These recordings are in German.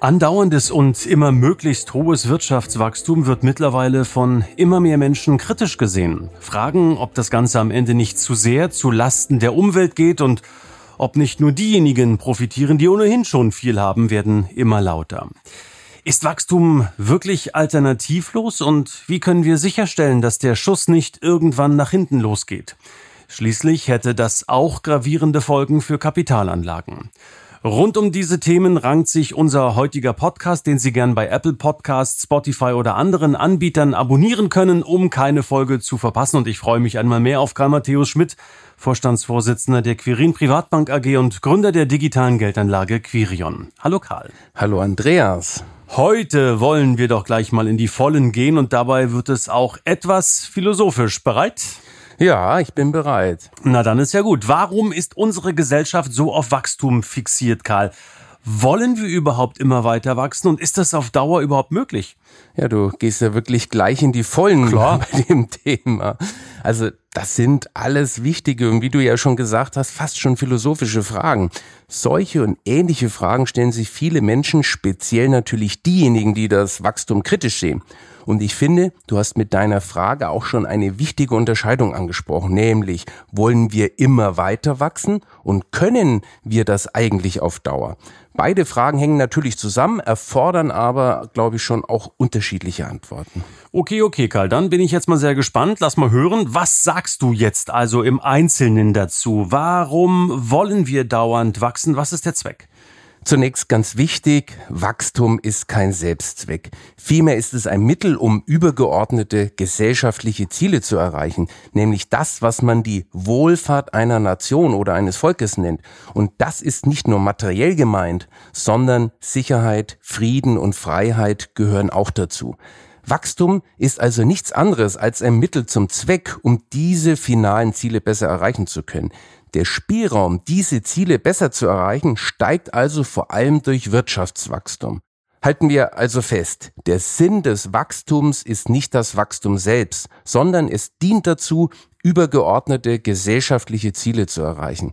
Andauerndes und immer möglichst hohes Wirtschaftswachstum wird mittlerweile von immer mehr Menschen kritisch gesehen. Fragen, ob das Ganze am Ende nicht zu sehr zu Lasten der Umwelt geht und ob nicht nur diejenigen profitieren, die ohnehin schon viel haben, werden immer lauter. Ist Wachstum wirklich alternativlos und wie können wir sicherstellen, dass der Schuss nicht irgendwann nach hinten losgeht? Schließlich hätte das auch gravierende Folgen für Kapitalanlagen. Rund um diese Themen rankt sich unser heutiger Podcast, den Sie gern bei Apple Podcasts, Spotify oder anderen Anbietern abonnieren können, um keine Folge zu verpassen. Und ich freue mich einmal mehr auf Karl Matthäus Schmidt, Vorstandsvorsitzender der Quirin Privatbank AG und Gründer der digitalen Geldanlage Quirion. Hallo Karl. Hallo Andreas. Heute wollen wir doch gleich mal in die Vollen gehen und dabei wird es auch etwas philosophisch. Bereit? Ja, ich bin bereit. Na dann ist ja gut. Warum ist unsere Gesellschaft so auf Wachstum fixiert, Karl? Wollen wir überhaupt immer weiter wachsen und ist das auf Dauer überhaupt möglich? Ja, du gehst ja wirklich gleich in die Vollen Klar. bei dem Thema. Also das sind alles wichtige und wie du ja schon gesagt hast, fast schon philosophische Fragen. Solche und ähnliche Fragen stellen sich viele Menschen, speziell natürlich diejenigen, die das Wachstum kritisch sehen. Und ich finde, du hast mit deiner Frage auch schon eine wichtige Unterscheidung angesprochen, nämlich wollen wir immer weiter wachsen und können wir das eigentlich auf Dauer? Beide Fragen hängen natürlich zusammen, erfordern aber, glaube ich, schon auch unterschiedliche Antworten. Okay, okay, Karl, dann bin ich jetzt mal sehr gespannt. Lass mal hören, was sagst du jetzt also im Einzelnen dazu? Warum wollen wir dauernd wachsen? Was ist der Zweck? Zunächst ganz wichtig, Wachstum ist kein Selbstzweck. Vielmehr ist es ein Mittel, um übergeordnete gesellschaftliche Ziele zu erreichen, nämlich das, was man die Wohlfahrt einer Nation oder eines Volkes nennt. Und das ist nicht nur materiell gemeint, sondern Sicherheit, Frieden und Freiheit gehören auch dazu. Wachstum ist also nichts anderes als ein Mittel zum Zweck, um diese finalen Ziele besser erreichen zu können. Der Spielraum, diese Ziele besser zu erreichen, steigt also vor allem durch Wirtschaftswachstum. Halten wir also fest, der Sinn des Wachstums ist nicht das Wachstum selbst, sondern es dient dazu, übergeordnete gesellschaftliche Ziele zu erreichen.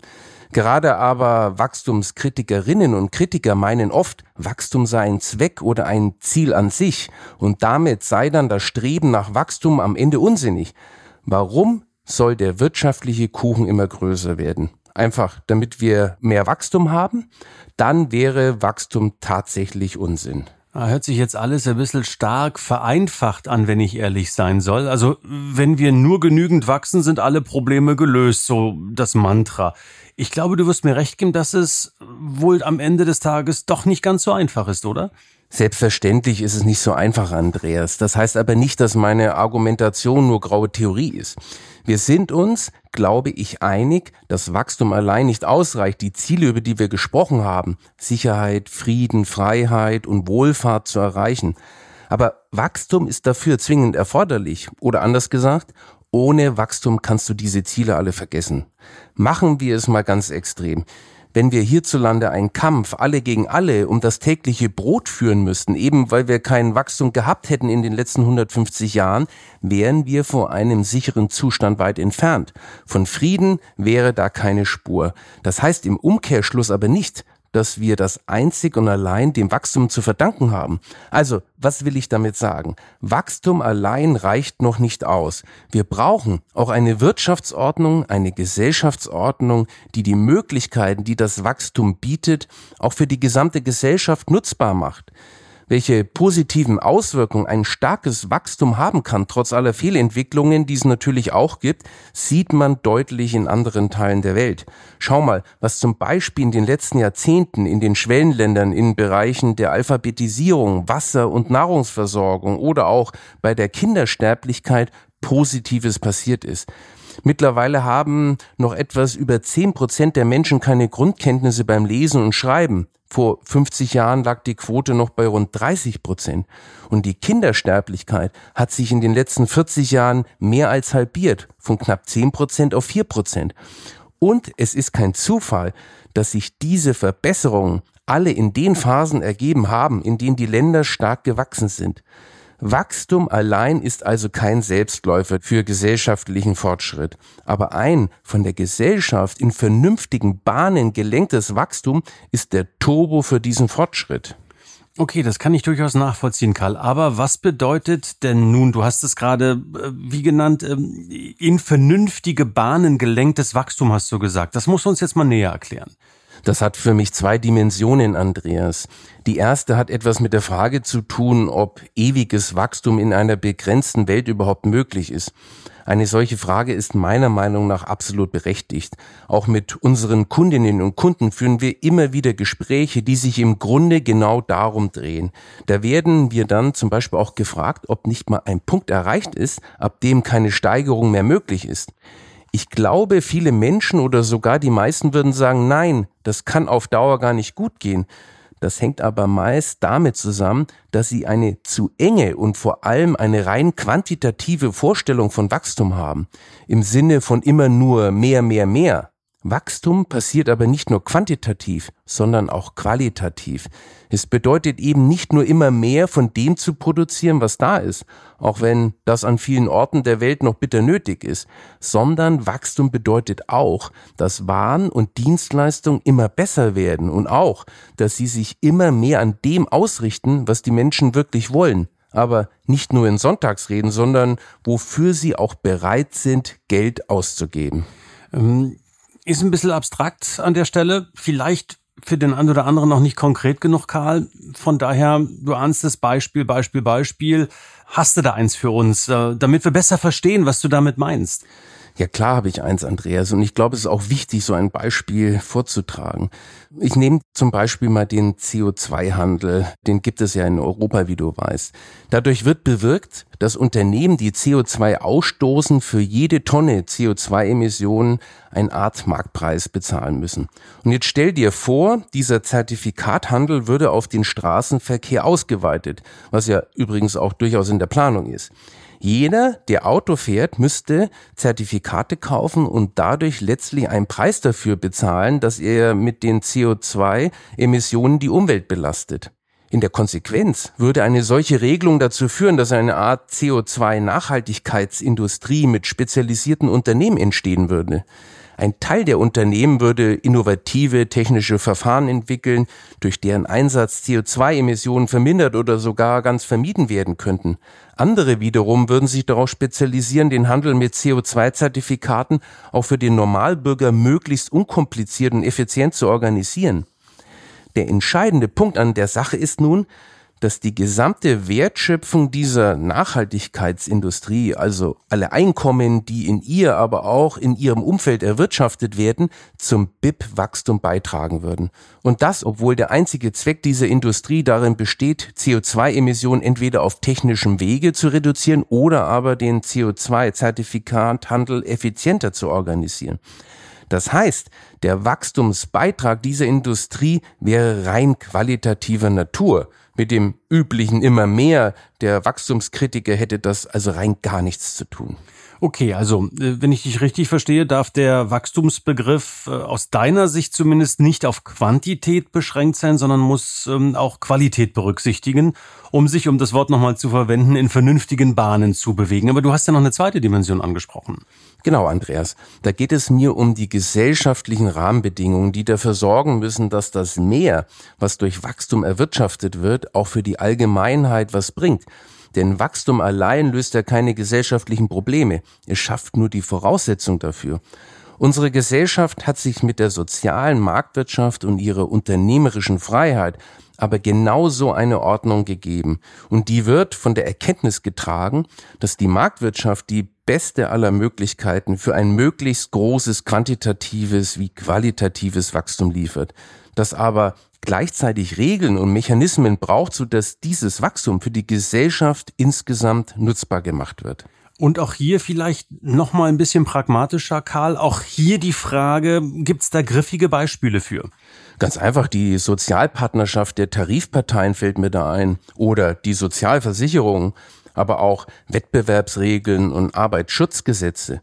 Gerade aber Wachstumskritikerinnen und Kritiker meinen oft, Wachstum sei ein Zweck oder ein Ziel an sich und damit sei dann das Streben nach Wachstum am Ende unsinnig. Warum soll der wirtschaftliche Kuchen immer größer werden. Einfach damit wir mehr Wachstum haben, dann wäre Wachstum tatsächlich Unsinn. Ah, hört sich jetzt alles ein bisschen stark vereinfacht an, wenn ich ehrlich sein soll. Also, wenn wir nur genügend wachsen, sind alle Probleme gelöst, so das Mantra. Ich glaube, du wirst mir recht geben, dass es wohl am Ende des Tages doch nicht ganz so einfach ist, oder? Selbstverständlich ist es nicht so einfach, Andreas. Das heißt aber nicht, dass meine Argumentation nur graue Theorie ist. Wir sind uns, glaube ich, einig, dass Wachstum allein nicht ausreicht, die Ziele, über die wir gesprochen haben, Sicherheit, Frieden, Freiheit und Wohlfahrt zu erreichen. Aber Wachstum ist dafür zwingend erforderlich. Oder anders gesagt, ohne Wachstum kannst du diese Ziele alle vergessen. Machen wir es mal ganz extrem wenn wir hierzulande einen Kampf alle gegen alle um das tägliche Brot führen müssten, eben weil wir kein Wachstum gehabt hätten in den letzten 150 Jahren, wären wir vor einem sicheren Zustand weit entfernt. Von Frieden wäre da keine Spur. Das heißt im Umkehrschluss aber nicht, dass wir das einzig und allein dem Wachstum zu verdanken haben. Also, was will ich damit sagen? Wachstum allein reicht noch nicht aus. Wir brauchen auch eine Wirtschaftsordnung, eine Gesellschaftsordnung, die die Möglichkeiten, die das Wachstum bietet, auch für die gesamte Gesellschaft nutzbar macht welche positiven Auswirkungen ein starkes Wachstum haben kann, trotz aller Fehlentwicklungen, die es natürlich auch gibt, sieht man deutlich in anderen Teilen der Welt. Schau mal, was zum Beispiel in den letzten Jahrzehnten in den Schwellenländern in Bereichen der Alphabetisierung, Wasser- und Nahrungsversorgung oder auch bei der Kindersterblichkeit Positives passiert ist. Mittlerweile haben noch etwas über 10 Prozent der Menschen keine Grundkenntnisse beim Lesen und Schreiben. Vor 50 Jahren lag die Quote noch bei rund 30 Prozent. Und die Kindersterblichkeit hat sich in den letzten 40 Jahren mehr als halbiert, von knapp 10 Prozent auf 4 Prozent. Und es ist kein Zufall, dass sich diese Verbesserungen alle in den Phasen ergeben haben, in denen die Länder stark gewachsen sind. Wachstum allein ist also kein Selbstläufer für gesellschaftlichen Fortschritt. Aber ein von der Gesellschaft in vernünftigen Bahnen gelenktes Wachstum ist der Turbo für diesen Fortschritt. Okay, das kann ich durchaus nachvollziehen, Karl. Aber was bedeutet denn nun, du hast es gerade, äh, wie genannt, ähm, in vernünftige Bahnen gelenktes Wachstum, hast du gesagt. Das muss uns jetzt mal näher erklären. Das hat für mich zwei Dimensionen, Andreas. Die erste hat etwas mit der Frage zu tun, ob ewiges Wachstum in einer begrenzten Welt überhaupt möglich ist. Eine solche Frage ist meiner Meinung nach absolut berechtigt. Auch mit unseren Kundinnen und Kunden führen wir immer wieder Gespräche, die sich im Grunde genau darum drehen. Da werden wir dann zum Beispiel auch gefragt, ob nicht mal ein Punkt erreicht ist, ab dem keine Steigerung mehr möglich ist. Ich glaube, viele Menschen oder sogar die meisten würden sagen, nein, das kann auf Dauer gar nicht gut gehen. Das hängt aber meist damit zusammen, dass sie eine zu enge und vor allem eine rein quantitative Vorstellung von Wachstum haben. Im Sinne von immer nur mehr, mehr, mehr. Wachstum passiert aber nicht nur quantitativ, sondern auch qualitativ. Es bedeutet eben nicht nur immer mehr von dem zu produzieren, was da ist, auch wenn das an vielen Orten der Welt noch bitter nötig ist, sondern Wachstum bedeutet auch, dass Waren und Dienstleistungen immer besser werden und auch, dass sie sich immer mehr an dem ausrichten, was die Menschen wirklich wollen, aber nicht nur in Sonntagsreden, sondern wofür sie auch bereit sind, Geld auszugeben. Ähm ist ein bisschen abstrakt an der Stelle. Vielleicht für den einen oder anderen noch nicht konkret genug, Karl. Von daher, du ahnst das Beispiel, Beispiel, Beispiel. Hast du da eins für uns, äh, damit wir besser verstehen, was du damit meinst? Ja klar habe ich eins, Andreas, und ich glaube, es ist auch wichtig, so ein Beispiel vorzutragen. Ich nehme zum Beispiel mal den CO2-Handel, den gibt es ja in Europa, wie du weißt. Dadurch wird bewirkt, dass Unternehmen, die CO2 ausstoßen, für jede Tonne CO2-Emissionen eine Art Marktpreis bezahlen müssen. Und jetzt stell dir vor, dieser Zertifikathandel würde auf den Straßenverkehr ausgeweitet, was ja übrigens auch durchaus in der Planung ist. Jeder, der Auto fährt, müsste Zertifikate kaufen und dadurch letztlich einen Preis dafür bezahlen, dass er mit den CO2-Emissionen die Umwelt belastet. In der Konsequenz würde eine solche Regelung dazu führen, dass eine Art CO2-Nachhaltigkeitsindustrie mit spezialisierten Unternehmen entstehen würde. Ein Teil der Unternehmen würde innovative technische Verfahren entwickeln, durch deren Einsatz CO2-Emissionen vermindert oder sogar ganz vermieden werden könnten. Andere wiederum würden sich darauf spezialisieren, den Handel mit CO2-Zertifikaten auch für den Normalbürger möglichst unkompliziert und effizient zu organisieren. Der entscheidende Punkt an der Sache ist nun, dass die gesamte Wertschöpfung dieser Nachhaltigkeitsindustrie, also alle Einkommen, die in ihr, aber auch in ihrem Umfeld erwirtschaftet werden, zum BIP-Wachstum beitragen würden. Und das, obwohl der einzige Zweck dieser Industrie darin besteht, CO2-Emissionen entweder auf technischem Wege zu reduzieren oder aber den CO2-Zertifikathandel effizienter zu organisieren. Das heißt, der Wachstumsbeitrag dieser Industrie wäre rein qualitativer Natur. Mit dem üblichen immer mehr der Wachstumskritiker hätte das also rein gar nichts zu tun. Okay, also äh, wenn ich dich richtig verstehe, darf der Wachstumsbegriff äh, aus deiner Sicht zumindest nicht auf Quantität beschränkt sein, sondern muss ähm, auch Qualität berücksichtigen, um sich, um das Wort nochmal zu verwenden, in vernünftigen Bahnen zu bewegen. Aber du hast ja noch eine zweite Dimension angesprochen. Genau, Andreas. Da geht es mir um die gesellschaftlichen Rahmenbedingungen, die dafür sorgen müssen, dass das Mehr, was durch Wachstum erwirtschaftet wird, auch für die Allgemeinheit was bringt. Denn Wachstum allein löst ja keine gesellschaftlichen Probleme. Es schafft nur die Voraussetzung dafür. Unsere Gesellschaft hat sich mit der sozialen Marktwirtschaft und ihrer unternehmerischen Freiheit aber genauso eine Ordnung gegeben. Und die wird von der Erkenntnis getragen, dass die Marktwirtschaft die beste aller Möglichkeiten für ein möglichst großes quantitatives wie qualitatives Wachstum liefert. Dass aber gleichzeitig Regeln und Mechanismen braucht, sodass dieses Wachstum für die Gesellschaft insgesamt nutzbar gemacht wird. Und auch hier vielleicht noch mal ein bisschen pragmatischer, Karl. Auch hier die Frage, gibt es da griffige Beispiele für? Ganz einfach, die Sozialpartnerschaft der Tarifparteien fällt mir da ein. Oder die Sozialversicherung, aber auch Wettbewerbsregeln und Arbeitsschutzgesetze.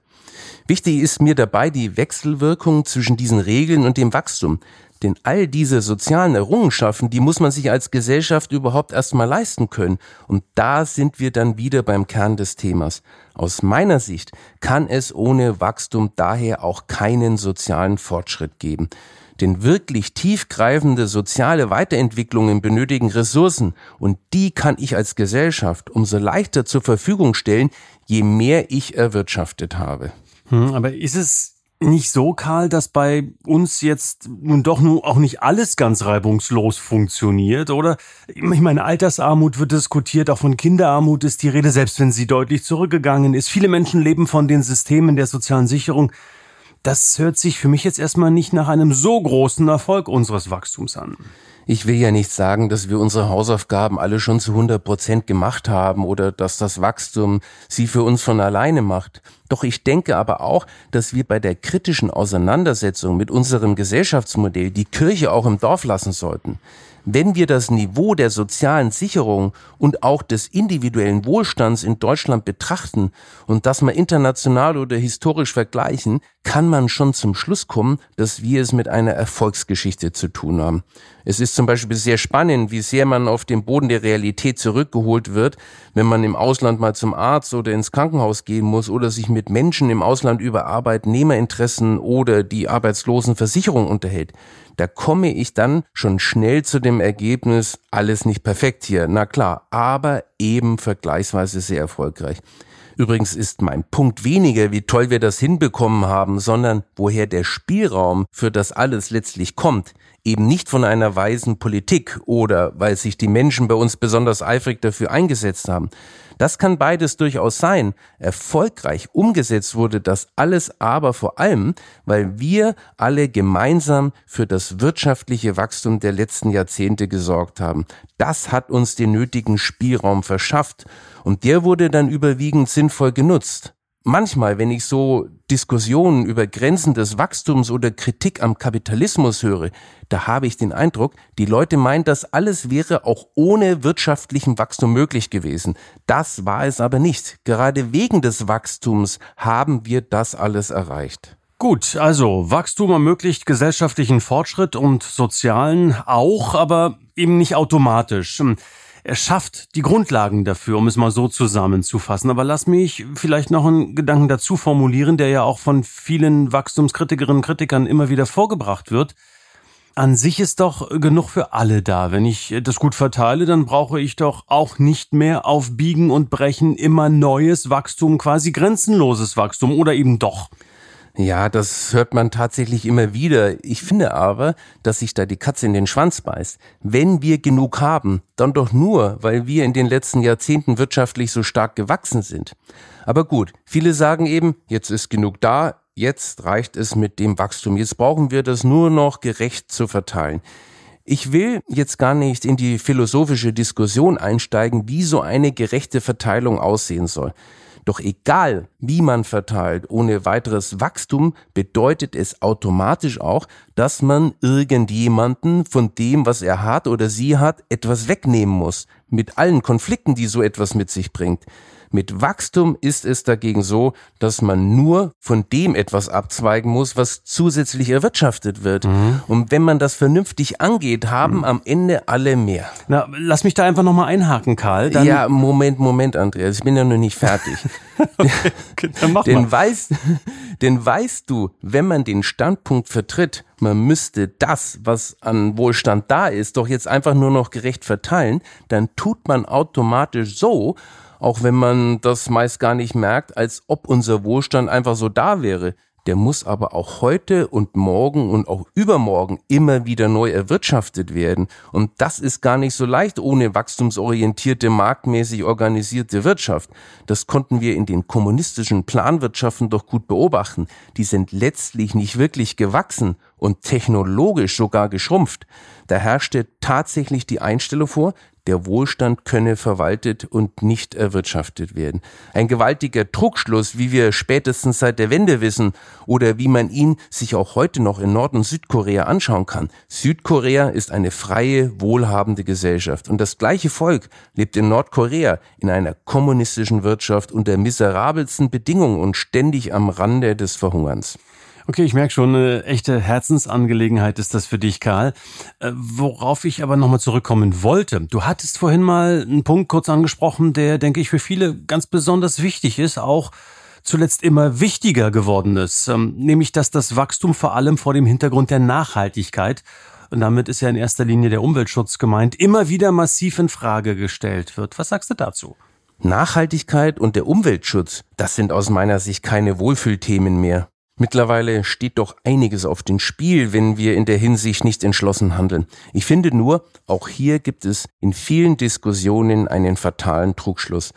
Wichtig ist mir dabei die Wechselwirkung zwischen diesen Regeln und dem Wachstum. Denn all diese sozialen Errungenschaften, die muss man sich als Gesellschaft überhaupt erstmal leisten können. Und da sind wir dann wieder beim Kern des Themas. Aus meiner Sicht kann es ohne Wachstum daher auch keinen sozialen Fortschritt geben. Denn wirklich tiefgreifende soziale Weiterentwicklungen benötigen Ressourcen und die kann ich als Gesellschaft umso leichter zur Verfügung stellen, je mehr ich erwirtschafft habe. Hm, aber ist es nicht so, Karl, dass bei uns jetzt nun doch nun auch nicht alles ganz reibungslos funktioniert, oder? Ich meine, Altersarmut wird diskutiert, auch von Kinderarmut ist die Rede, selbst wenn sie deutlich zurückgegangen ist. Viele Menschen leben von den Systemen der sozialen Sicherung. Das hört sich für mich jetzt erstmal nicht nach einem so großen Erfolg unseres Wachstums an. Ich will ja nicht sagen, dass wir unsere Hausaufgaben alle schon zu 100 Prozent gemacht haben oder dass das Wachstum sie für uns von alleine macht. Doch ich denke aber auch, dass wir bei der kritischen Auseinandersetzung mit unserem Gesellschaftsmodell die Kirche auch im Dorf lassen sollten. Wenn wir das Niveau der sozialen Sicherung und auch des individuellen Wohlstands in Deutschland betrachten und das mal international oder historisch vergleichen, kann man schon zum Schluss kommen, dass wir es mit einer Erfolgsgeschichte zu tun haben. Es ist zum Beispiel sehr spannend, wie sehr man auf den Boden der Realität zurückgeholt wird, wenn man im Ausland mal zum Arzt oder ins Krankenhaus gehen muss oder sich mit Menschen im Ausland über Arbeitnehmerinteressen oder die Arbeitslosenversicherung unterhält da komme ich dann schon schnell zu dem Ergebnis, alles nicht perfekt hier, na klar, aber eben vergleichsweise sehr erfolgreich. Übrigens ist mein Punkt weniger, wie toll wir das hinbekommen haben, sondern woher der Spielraum für das alles letztlich kommt. Eben nicht von einer weisen Politik oder weil sich die Menschen bei uns besonders eifrig dafür eingesetzt haben, das kann beides durchaus sein. Erfolgreich umgesetzt wurde das alles aber vor allem, weil wir alle gemeinsam für das wirtschaftliche Wachstum der letzten Jahrzehnte gesorgt haben. Das hat uns den nötigen Spielraum verschafft und der wurde dann überwiegend sinnvoll genutzt manchmal, wenn ich so Diskussionen über Grenzen des Wachstums oder Kritik am Kapitalismus höre, da habe ich den Eindruck, die Leute meinen, das alles wäre auch ohne wirtschaftlichen Wachstum möglich gewesen. Das war es aber nicht. Gerade wegen des Wachstums haben wir das alles erreicht. Gut, also Wachstum ermöglicht gesellschaftlichen Fortschritt und sozialen auch, aber eben nicht automatisch. Er schafft die Grundlagen dafür, um es mal so zusammenzufassen. Aber lass mich vielleicht noch einen Gedanken dazu formulieren, der ja auch von vielen Wachstumskritikerinnen und Kritikern immer wieder vorgebracht wird. An sich ist doch genug für alle da. Wenn ich das gut verteile, dann brauche ich doch auch nicht mehr auf Biegen und Brechen immer neues Wachstum, quasi grenzenloses Wachstum oder eben doch. Ja, das hört man tatsächlich immer wieder. Ich finde aber, dass sich da die Katze in den Schwanz beißt. Wenn wir genug haben, dann doch nur, weil wir in den letzten Jahrzehnten wirtschaftlich so stark gewachsen sind. Aber gut, viele sagen eben, jetzt ist genug da, jetzt reicht es mit dem Wachstum, jetzt brauchen wir das nur noch gerecht zu verteilen. Ich will jetzt gar nicht in die philosophische Diskussion einsteigen, wie so eine gerechte Verteilung aussehen soll. Doch egal, wie man verteilt, ohne weiteres Wachstum bedeutet es automatisch auch, dass man irgendjemanden von dem, was er hat oder sie hat, etwas wegnehmen muss. Mit allen Konflikten, die so etwas mit sich bringt. Mit Wachstum ist es dagegen so, dass man nur von dem etwas abzweigen muss, was zusätzlich erwirtschaftet wird. Mhm. Und wenn man das vernünftig angeht, haben mhm. am Ende alle mehr. Na, lass mich da einfach nochmal einhaken, Karl. Dann ja, Moment, Moment, Andreas, ich bin ja noch nicht fertig. okay, dann mach denn, mal. Weißt, denn weißt du, wenn man den Standpunkt vertritt, man müsste das, was an Wohlstand da ist, doch jetzt einfach nur noch gerecht verteilen, dann tut man automatisch so, auch wenn man das meist gar nicht merkt, als ob unser Wohlstand einfach so da wäre. Der muss aber auch heute und morgen und auch übermorgen immer wieder neu erwirtschaftet werden. Und das ist gar nicht so leicht ohne wachstumsorientierte, marktmäßig organisierte Wirtschaft. Das konnten wir in den kommunistischen Planwirtschaften doch gut beobachten. Die sind letztlich nicht wirklich gewachsen und technologisch sogar geschrumpft. Da herrschte tatsächlich die Einstellung vor, der Wohlstand könne verwaltet und nicht erwirtschaftet werden. Ein gewaltiger Druckschluss, wie wir spätestens seit der Wende wissen oder wie man ihn sich auch heute noch in Nord- und Südkorea anschauen kann. Südkorea ist eine freie, wohlhabende Gesellschaft und das gleiche Volk lebt in Nordkorea in einer kommunistischen Wirtschaft unter miserabelsten Bedingungen und ständig am Rande des Verhungerns. Okay, ich merke schon, eine echte Herzensangelegenheit ist das für dich, Karl. Äh, worauf ich aber nochmal zurückkommen wollte. Du hattest vorhin mal einen Punkt kurz angesprochen, der, denke ich, für viele ganz besonders wichtig ist, auch zuletzt immer wichtiger geworden ist, ähm, nämlich dass das Wachstum vor allem vor dem Hintergrund der Nachhaltigkeit und damit ist ja in erster Linie der Umweltschutz gemeint, immer wieder massiv in Frage gestellt wird. Was sagst du dazu? Nachhaltigkeit und der Umweltschutz, das sind aus meiner Sicht keine Wohlfühlthemen mehr. Mittlerweile steht doch einiges auf dem Spiel, wenn wir in der Hinsicht nicht entschlossen handeln. Ich finde nur, auch hier gibt es in vielen Diskussionen einen fatalen Trugschluss.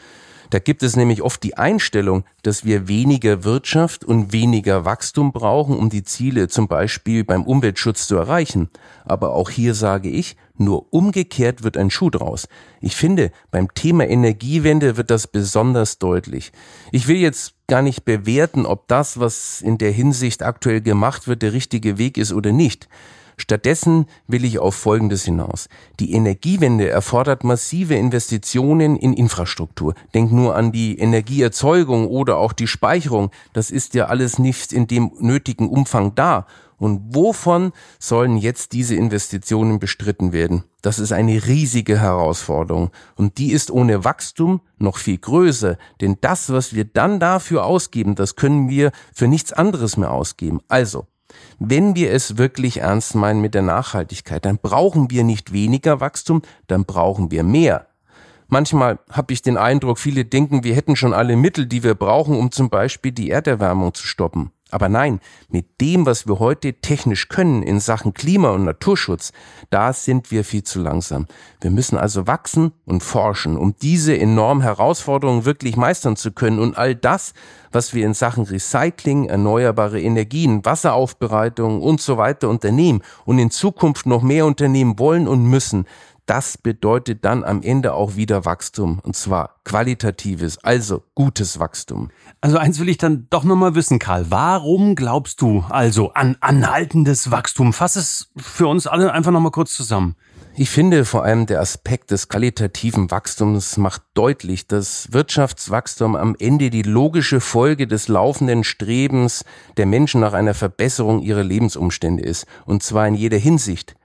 Da gibt es nämlich oft die Einstellung, dass wir weniger Wirtschaft und weniger Wachstum brauchen, um die Ziele zum Beispiel beim Umweltschutz zu erreichen. Aber auch hier sage ich, nur umgekehrt wird ein Schuh draus. Ich finde, beim Thema Energiewende wird das besonders deutlich. Ich will jetzt gar nicht bewerten, ob das, was in der Hinsicht aktuell gemacht wird, der richtige Weg ist oder nicht. Stattdessen will ich auf Folgendes hinaus. Die Energiewende erfordert massive Investitionen in Infrastruktur. Denk nur an die Energieerzeugung oder auch die Speicherung. Das ist ja alles nicht in dem nötigen Umfang da. Und wovon sollen jetzt diese Investitionen bestritten werden? Das ist eine riesige Herausforderung. Und die ist ohne Wachstum noch viel größer. Denn das, was wir dann dafür ausgeben, das können wir für nichts anderes mehr ausgeben. Also, wenn wir es wirklich ernst meinen mit der Nachhaltigkeit, dann brauchen wir nicht weniger Wachstum, dann brauchen wir mehr. Manchmal habe ich den Eindruck, viele denken, wir hätten schon alle Mittel, die wir brauchen, um zum Beispiel die Erderwärmung zu stoppen. Aber nein, mit dem, was wir heute technisch können in Sachen Klima- und Naturschutz, da sind wir viel zu langsam. Wir müssen also wachsen und forschen, um diese enormen Herausforderungen wirklich meistern zu können und all das, was wir in Sachen Recycling, erneuerbare Energien, Wasseraufbereitung und so weiter unternehmen und in Zukunft noch mehr unternehmen wollen und müssen, das bedeutet dann am Ende auch wieder Wachstum und zwar qualitatives, also gutes Wachstum. Also eins will ich dann doch nochmal wissen, Karl. Warum glaubst du also an anhaltendes Wachstum? Fass es für uns alle einfach nochmal kurz zusammen. Ich finde vor allem der Aspekt des qualitativen Wachstums macht deutlich, dass Wirtschaftswachstum am Ende die logische Folge des laufenden Strebens der Menschen nach einer Verbesserung ihrer Lebensumstände ist. Und zwar in jeder Hinsicht.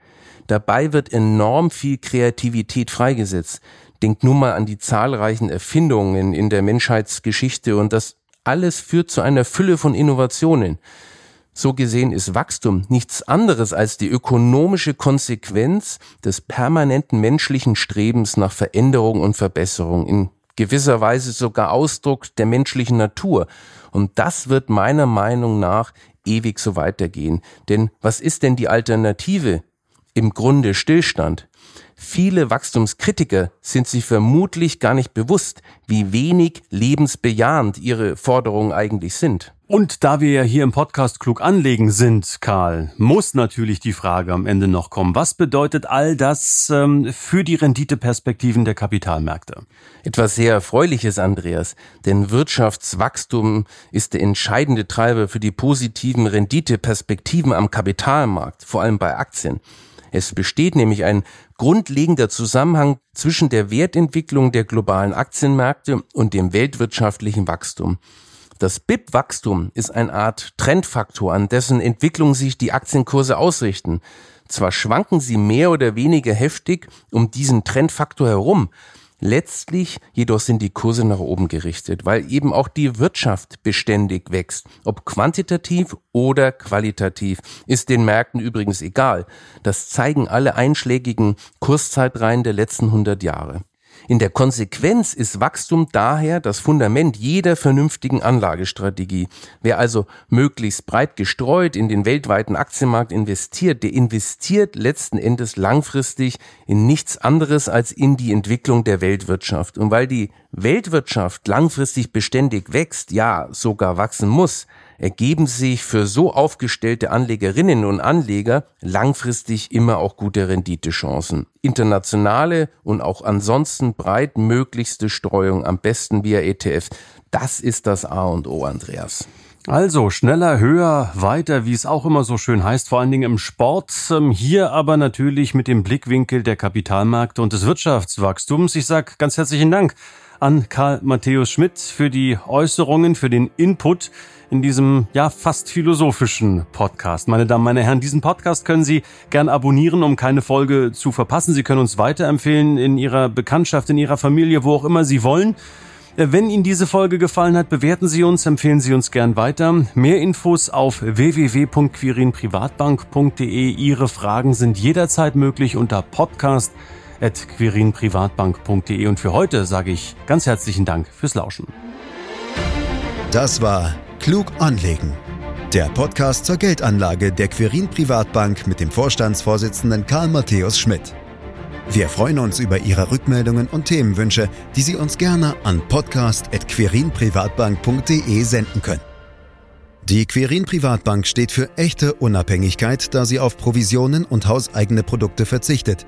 Dabei wird enorm viel Kreativität freigesetzt. Denkt nur mal an die zahlreichen Erfindungen in der Menschheitsgeschichte und das alles führt zu einer Fülle von Innovationen. So gesehen ist Wachstum nichts anderes als die ökonomische Konsequenz des permanenten menschlichen Strebens nach Veränderung und Verbesserung, in gewisser Weise sogar Ausdruck der menschlichen Natur. Und das wird meiner Meinung nach ewig so weitergehen. Denn was ist denn die Alternative im Grunde Stillstand. Viele Wachstumskritiker sind sich vermutlich gar nicht bewusst, wie wenig lebensbejahend ihre Forderungen eigentlich sind. Und da wir ja hier im Podcast klug anlegen sind, Karl, muss natürlich die Frage am Ende noch kommen. Was bedeutet all das ähm, für die Renditeperspektiven der Kapitalmärkte? Etwas sehr Erfreuliches, Andreas, denn Wirtschaftswachstum ist der entscheidende Treiber für die positiven Renditeperspektiven am Kapitalmarkt, vor allem bei Aktien. Es besteht nämlich ein grundlegender Zusammenhang zwischen der Wertentwicklung der globalen Aktienmärkte und dem weltwirtschaftlichen Wachstum. Das BIP-Wachstum ist eine Art Trendfaktor, an dessen Entwicklung sich die Aktienkurse ausrichten. Zwar schwanken sie mehr oder weniger heftig um diesen Trendfaktor herum, Letztlich jedoch sind die Kurse nach oben gerichtet, weil eben auch die Wirtschaft beständig wächst. Ob quantitativ oder qualitativ, ist den Märkten übrigens egal. Das zeigen alle einschlägigen Kurszeitreihen der letzten 100 Jahre. In der Konsequenz ist Wachstum daher das Fundament jeder vernünftigen Anlagestrategie. Wer also möglichst breit gestreut in den weltweiten Aktienmarkt investiert, der investiert letzten Endes langfristig in nichts anderes als in die Entwicklung der Weltwirtschaft. Und weil die Weltwirtschaft langfristig beständig wächst, ja sogar wachsen muss, ergeben sich für so aufgestellte Anlegerinnen und Anleger langfristig immer auch gute Renditechancen. Internationale und auch ansonsten breit möglichste Streuung, am besten via ETF. Das ist das A und O, Andreas. Also schneller, höher, weiter, wie es auch immer so schön heißt, vor allen Dingen im Sport. Ähm, hier aber natürlich mit dem Blickwinkel der Kapitalmärkte und des Wirtschaftswachstums. Ich sage ganz herzlichen Dank an Karl Matthäus Schmidt für die Äußerungen, für den Input in diesem ja fast philosophischen Podcast. Meine Damen, meine Herren, diesen Podcast können Sie gern abonnieren, um keine Folge zu verpassen. Sie können uns weiterempfehlen in Ihrer Bekanntschaft, in Ihrer Familie, wo auch immer Sie wollen. Äh, wenn Ihnen diese Folge gefallen hat, bewerten Sie uns, empfehlen Sie uns gern weiter. Mehr Infos auf www.quirinprivatbank.de. Ihre Fragen sind jederzeit möglich unter podcast.quirinprivatbank.de. Und für heute sage ich ganz herzlichen Dank fürs Lauschen. Das war Klug anlegen. Der Podcast zur Geldanlage der Quirin Privatbank mit dem Vorstandsvorsitzenden Karl Matthäus Schmidt. Wir freuen uns über Ihre Rückmeldungen und Themenwünsche, die Sie uns gerne an podcast.querinprivatbank.de senden können. Die Quirin Privatbank steht für echte Unabhängigkeit, da sie auf Provisionen und hauseigene Produkte verzichtet.